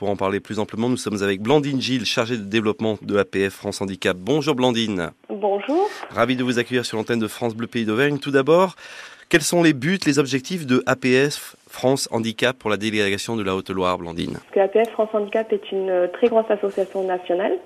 Pour en parler plus amplement, nous sommes avec Blandine Gilles, chargée de développement de APF France Handicap. Bonjour Blandine. Bonjour. Ravi de vous accueillir sur l'antenne de France Bleu Pays d'Auvergne. Tout d'abord, quels sont les buts, les objectifs de APF France Handicap pour la délégation de la Haute-Loire, Blandine APF France Handicap est une très grosse association nationale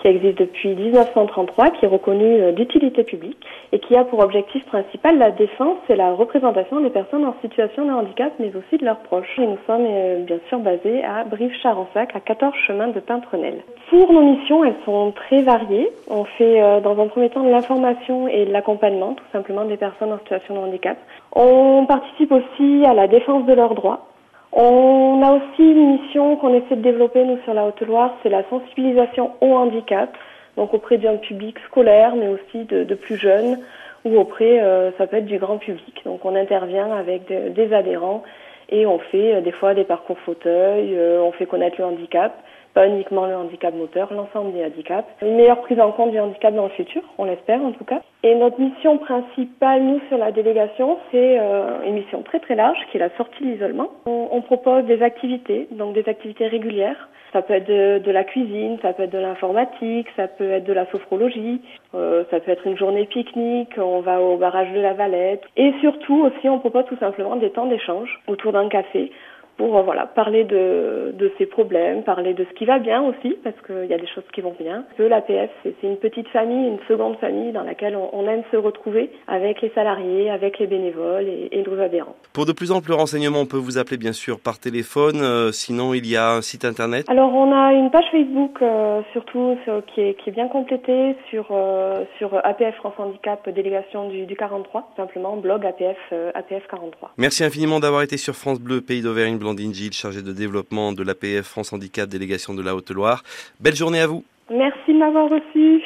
qui existe depuis 1933, qui est reconnu euh, d'utilité publique et qui a pour objectif principal la défense et la représentation des personnes en situation de handicap, mais aussi de leurs proches. Et nous sommes euh, bien sûr basés à Brive-Charensac, à 14 chemins de Pimprenel. Pour nos missions, elles sont très variées. On fait euh, dans un premier temps de l'information et de l'accompagnement, tout simplement des personnes en situation de handicap. On participe aussi à la défense de leurs droits. On a aussi une mission qu'on essaie de développer, nous, sur la Haute-Loire, c'est la sensibilisation au handicap, donc auprès d'un public scolaire, mais aussi de, plus jeunes, ou auprès, euh, ça peut être du grand public. Donc on intervient avec des adhérents et on fait euh, des fois des parcours fauteuil, euh, on fait connaître le handicap, pas uniquement le handicap moteur, l'ensemble des handicaps. Une meilleure prise en compte du handicap dans le futur, on l'espère en tout cas. Et notre mission principale, nous, sur la délégation, c'est euh, une mission très très large qui est la sortie de l'isolement. On, propose des activités, donc des activités régulières. Ça peut être de, la cuisine, ça peut être de l'informatique, ça peut être de la sophrologie, euh, ça peut être une journée pique-nique, on va au barrage de la Valette. Et surtout aussi, on propose tout simplement des temps d'échange autour d'un café pour euh, voilà parler de, de ses problèmes, parler de ce qui va bien aussi, parce qu'il y a des choses qui vont bien. L'APF, c'est une petite famille, une seconde famille dans laquelle on, aime se retrouver avec les salariés, avec les bénévoles et, et, nos adhérents. Pour de plus amples renseignements, on peut vous appeler bien sûr par téléphone, euh, sinon il y a un site internet. Alors on a une page Facebook euh, surtout qui, est, qui est bien complétée sur, sur APF France Handicap, délégation du, du 43, simplement blog APF, APF 43. Merci infiniment d'avoir été sur France Bleu, Pays d'Auvergne. Blandine Gilles, chargée de développement de l'APF France Handicap, délégation de la Haute-Loire. Belle journée à vous. Merci de m'avoir reçu.